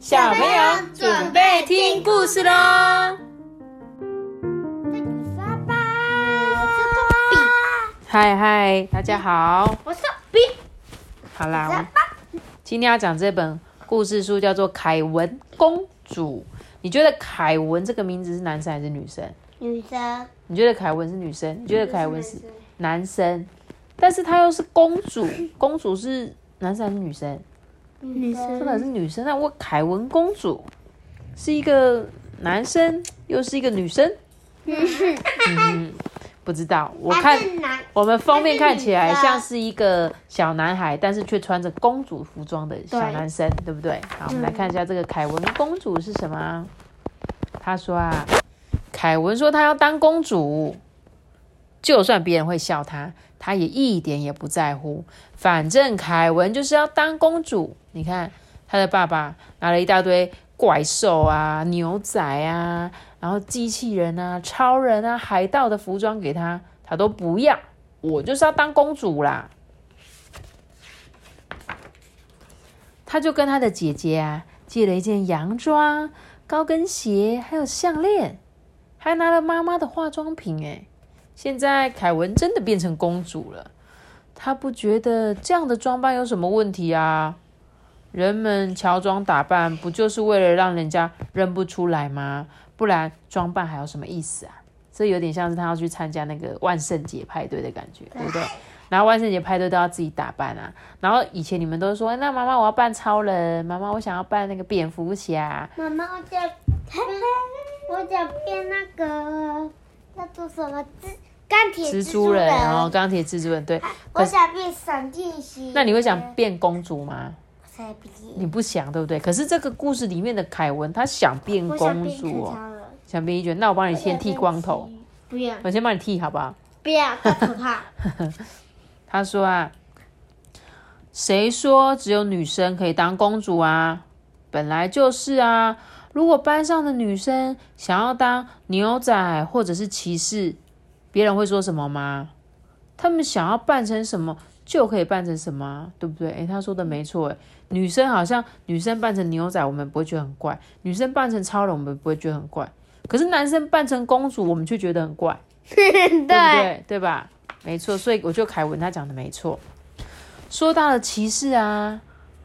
小朋友准备听故事喽！嗨嗨，大家好，我是比，好啦，我今天要讲这本故事书叫做《凯文公主》。你觉得凯文这个名字是男生还是女生？女生，你觉得凯文是女生？你觉得凯文是男生？但是她又是公主，公主是男生还是女生？女这个是女生，那我凯文公主是一个男生，又是一个女生。嗯，不知道。我看，我们封面看起来像是一个小男孩，但是却穿着公主服装的小男生，对不对？好，我们来看一下这个凯文公主是什么。他说啊，凯文说他要当公主，就算别人会笑他，他也一点也不在乎。反正凯文就是要当公主。你看他的爸爸拿了一大堆怪兽啊、牛仔啊，然后机器人啊、超人啊、海盗的服装给他，他都不要。我就是要当公主啦。他就跟他的姐姐啊借了一件洋装、高跟鞋，还有项链，还拿了妈妈的化妆品。哎，现在凯文真的变成公主了。他不觉得这样的装扮有什么问题啊？人们乔装打扮不就是为了让人家认不出来吗？不然装扮还有什么意思啊？这有点像是他要去参加那个万圣节派对的感觉，对不对？然后万圣节派对都要自己打扮啊。然后以前你们都说，那妈妈我要扮超人，妈妈我想要扮那个蝙蝠侠。妈妈，我想变，我想变那个叫做什么蜘钢铁蜘蛛人哦，钢铁蜘蛛人对。我想变闪电侠。那你会想变公主吗？才不你不想对不对？可是这个故事里面的凯文他想变我想变公主哦，想变一卷。那我帮你先剃光头，不要，我先帮你剃好不好？不要，太可怕。他说啊，谁说只有女生可以当公主啊？本来就是啊。如果班上的女生想要当牛仔或者是骑士，别人会说什么吗？他们想要扮成什么就可以扮成什么啊，对不对？诶，他说的没错，诶，女生好像女生扮成牛仔，我们不会觉得很怪；女生扮成超人，我们不会觉得很怪。可是男生扮成公主，我们却觉得很怪。对不对？对吧？没错，所以我觉得凯文他讲的没错。说到了骑士啊，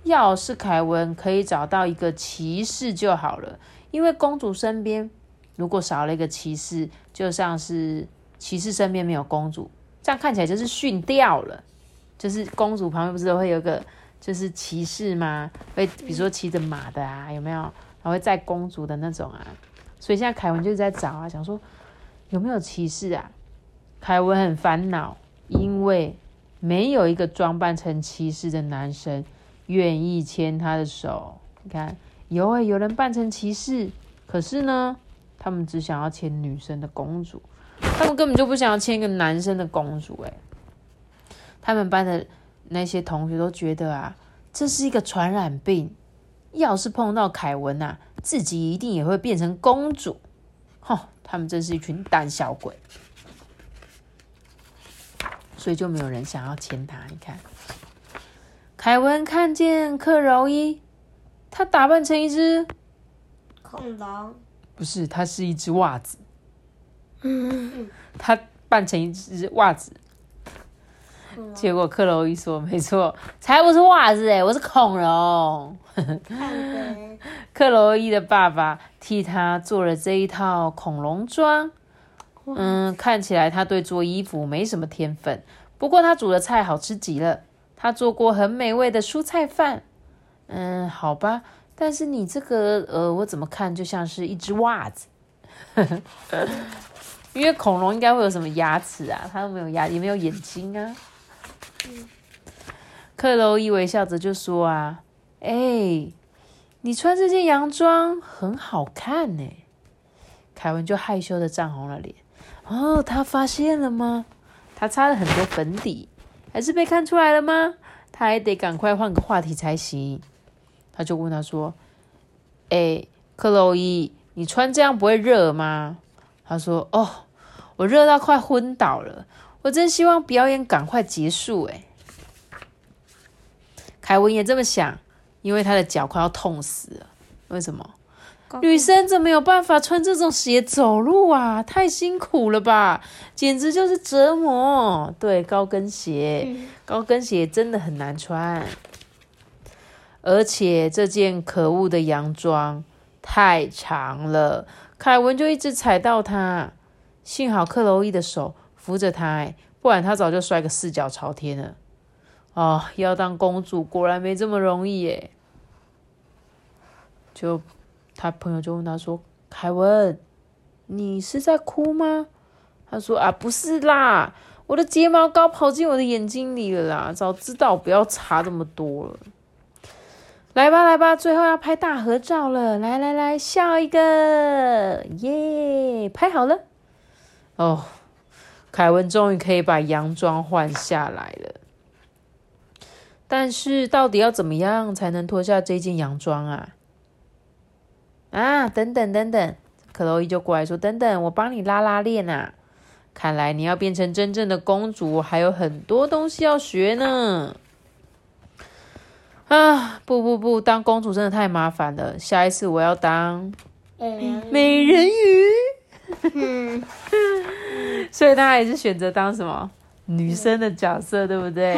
要是凯文可以找到一个骑士就好了，因为公主身边如果少了一个骑士，就像是骑士身边没有公主，这样看起来就是逊掉了。就是公主旁边不是都会有个就是骑士吗？会比如说骑着马的啊，有没有？然后会载公主的那种啊。所以现在凯文就是在找啊，想说有没有骑士啊？凯文很烦恼，因为没有一个装扮成骑士的男生愿意牵他的手。你看，有诶，有人扮成骑士，可是呢，他们只想要牵女生的公主，他们根本就不想要牵一个男生的公主。诶，他们班的那些同学都觉得啊，这是一个传染病。要是碰到凯文呐、自己一定也会变成公主。哼，他们真是一群胆小鬼。所以就没有人想要牵他。你看，凯文看见克柔伊，他打扮成一只，恐龙，不是，他是一只袜子。他扮成一只袜子，结果克洛伊说：“没错，才不是袜子哎，我是恐龙。”克洛伊的爸爸替他做了这一套恐龙装。嗯，看起来他对做衣服没什么天分，不过他煮的菜好吃极了。他做过很美味的蔬菜饭。嗯，好吧，但是你这个呃，我怎么看就像是一只袜子，因为恐龙应该会有什么牙齿啊？它都没有牙，也没有眼睛啊。克洛伊微笑着就说啊。哎，你穿这件洋装很好看呢。凯文就害羞的涨红了脸。哦，他发现了吗？他擦了很多粉底，还是被看出来了吗？他还得赶快换个话题才行。他就问他说：“哎，克洛伊，你穿这样不会热吗？”他说：“哦，我热到快昏倒了。我真希望表演赶快结束。”哎，凯文也这么想。因为他的脚快要痛死了。为什么？女生怎么有办法穿这种鞋走路啊？太辛苦了吧，简直就是折磨。对，高跟鞋，高跟鞋真的很难穿，而且这件可恶的洋装太长了，凯文就一直踩到它。幸好克洛伊的手扶着他，不然他早就摔个四脚朝天了。哦，要当公主果然没这么容易耶。就。他朋友就问他说：“凯文，你是在哭吗？”他说：“啊，不是啦，我的睫毛膏跑进我的眼睛里了啦！早知道不要擦这么多了。”来吧，来吧，最后要拍大合照了！来来来，笑一个，耶！拍好了。哦，凯文终于可以把洋装换下来了。但是，到底要怎么样才能脱下这件洋装啊？啊，等等等等，克洛伊就过来说：“等等，我帮你拉拉链啊！看来你要变成真正的公主，还有很多东西要学呢。”啊，不不不，当公主真的太麻烦了。下一次我要当美人鱼。所以他还是选择当什么？女生的角色对不对？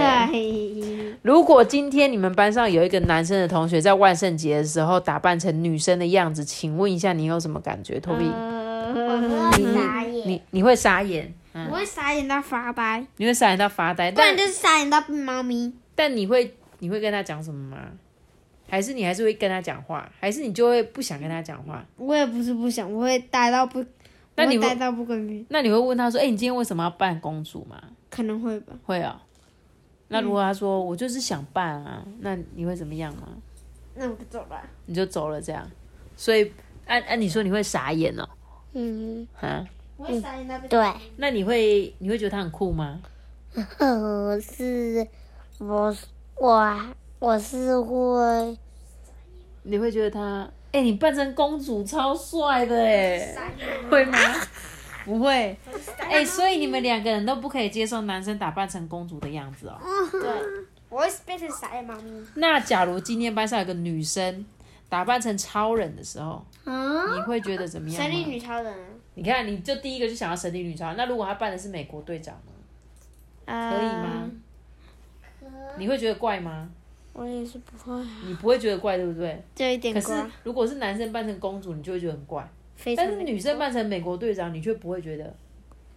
如果今天你们班上有一个男生的同学在万圣节的时候打扮成女生的样子，请问一下你有什么感觉？托比，我会傻眼。你你会傻眼？我会傻眼到发呆。你会傻眼到发呆？不然就是傻眼到变猫咪。但你会你会跟他讲什么吗？还是你还是会跟他讲话？还是你就会不想跟他讲话？我也不是不想，我会呆到不。那你呆到不跟那你会问他说：“哎，你今天为什么要扮公主吗？”可能会吧，会啊。那如果他说我就是想办啊，那你会怎么样吗？那我就走了。你就走了这样，所以按按你说你会傻眼哦。嗯。啊。我会傻眼那边。对。那你会你会觉得他很酷吗？我是我我我是会。你会觉得他哎，你扮成公主超帅的哎，会吗？不会，哎，所以你们两个人都不可以接受男生打扮成公主的样子哦。对，我会变成傻眼猫咪。那假如今天班上有个女生打扮成超人的时候，你会觉得怎么样？神力女超人。你看，你就第一个就想要神力女超人。那如果她扮的是美国队长呢？可以吗？你会觉得怪吗？我也是不会。你不会觉得怪，对不对？就一点怪。可是如果是男生扮成公主，你就会觉得很怪。但是女生扮成美国队长，你却不会觉得，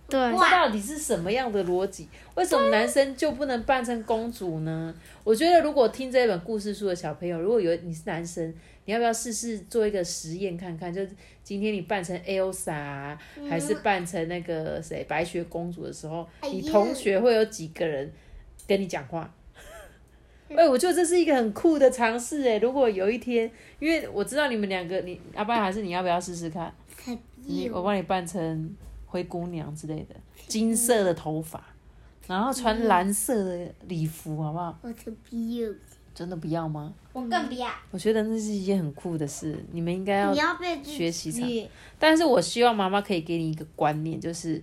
对，这到底是什么样的逻辑？为什么男生就不能扮成公主呢？我觉得如果听这本故事书的小朋友，如果有你是男生，你要不要试试做一个实验看看？就是今天你扮成 Elsa 还是扮成那个谁白雪公主的时候，你同学会有几个人跟你讲话？哎，我觉得这是一个很酷的尝试哎！如果有一天，因为我知道你们两个，你阿爸还是你要不要试试看？你我帮你扮成灰姑娘之类的，金色的头发，然后穿蓝色的礼服，好不好？我才不要！真的不要吗？我更不要！我觉得那是一件很酷的事，你们应该要学习。场。但是我希望妈妈可以给你一个观念，就是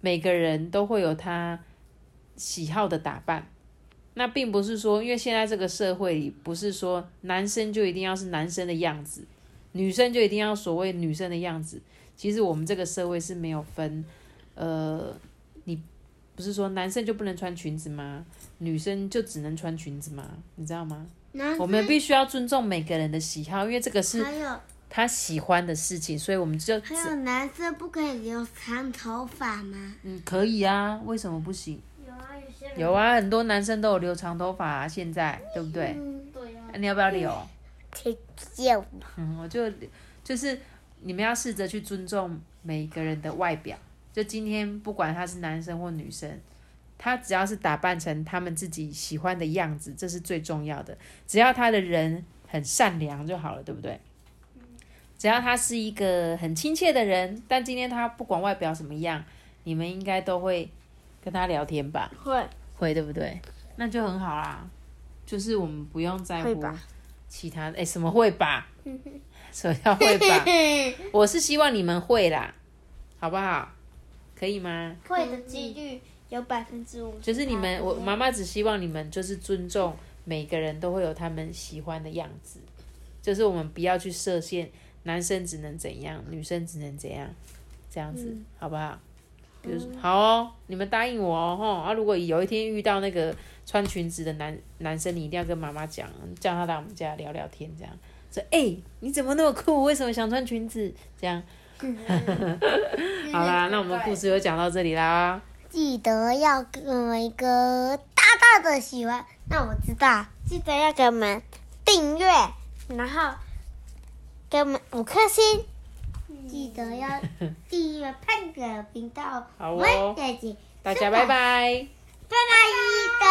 每个人都会有他喜好的打扮。那并不是说，因为现在这个社会里，不是说男生就一定要是男生的样子，女生就一定要所谓女生的样子。其实我们这个社会是没有分，呃，你不是说男生就不能穿裙子吗？女生就只能穿裙子吗？你知道吗？我们必须要尊重每个人的喜好，因为这个是他喜欢的事情，所以我们就还有男生不可以留长头发吗？嗯，可以啊，为什么不行？有啊，很多男生都有留长头发啊，现在对不对？嗯，对啊。你要不要留？可以嗯，我就就是你们要试着去尊重每个人的外表。就今天不管他是男生或女生，他只要是打扮成他们自己喜欢的样子，这是最重要的。只要他的人很善良就好了，对不对？只要他是一个很亲切的人，但今天他不管外表什么样，你们应该都会。跟他聊天吧，会会对不对？那就很好啦，就是我们不用在乎其他哎什么会吧？什么叫会吧？我是希望你们会啦，好不好？可以吗？会的几率有百分之五。就是你们，我妈妈只希望你们就是尊重每个人都会有他们喜欢的样子，就是我们不要去设限，男生只能怎样，女生只能怎样，这样子、好不好？比如说，好哦，你们答应我哦，吼啊！如果有一天遇到那个穿裙子的男男生，你一定要跟妈妈讲，叫他来我们家聊聊天，这样说，哎、你怎么那么酷？为什么想穿裙子？这样，好啦，那我们故事就讲到这里啦。记得要给我们一个大大的喜欢。那我知道，记得要给我们订阅，然后给我们五颗星。记得要 订胖哥频道，再见，大家拜。拜，拜。拜。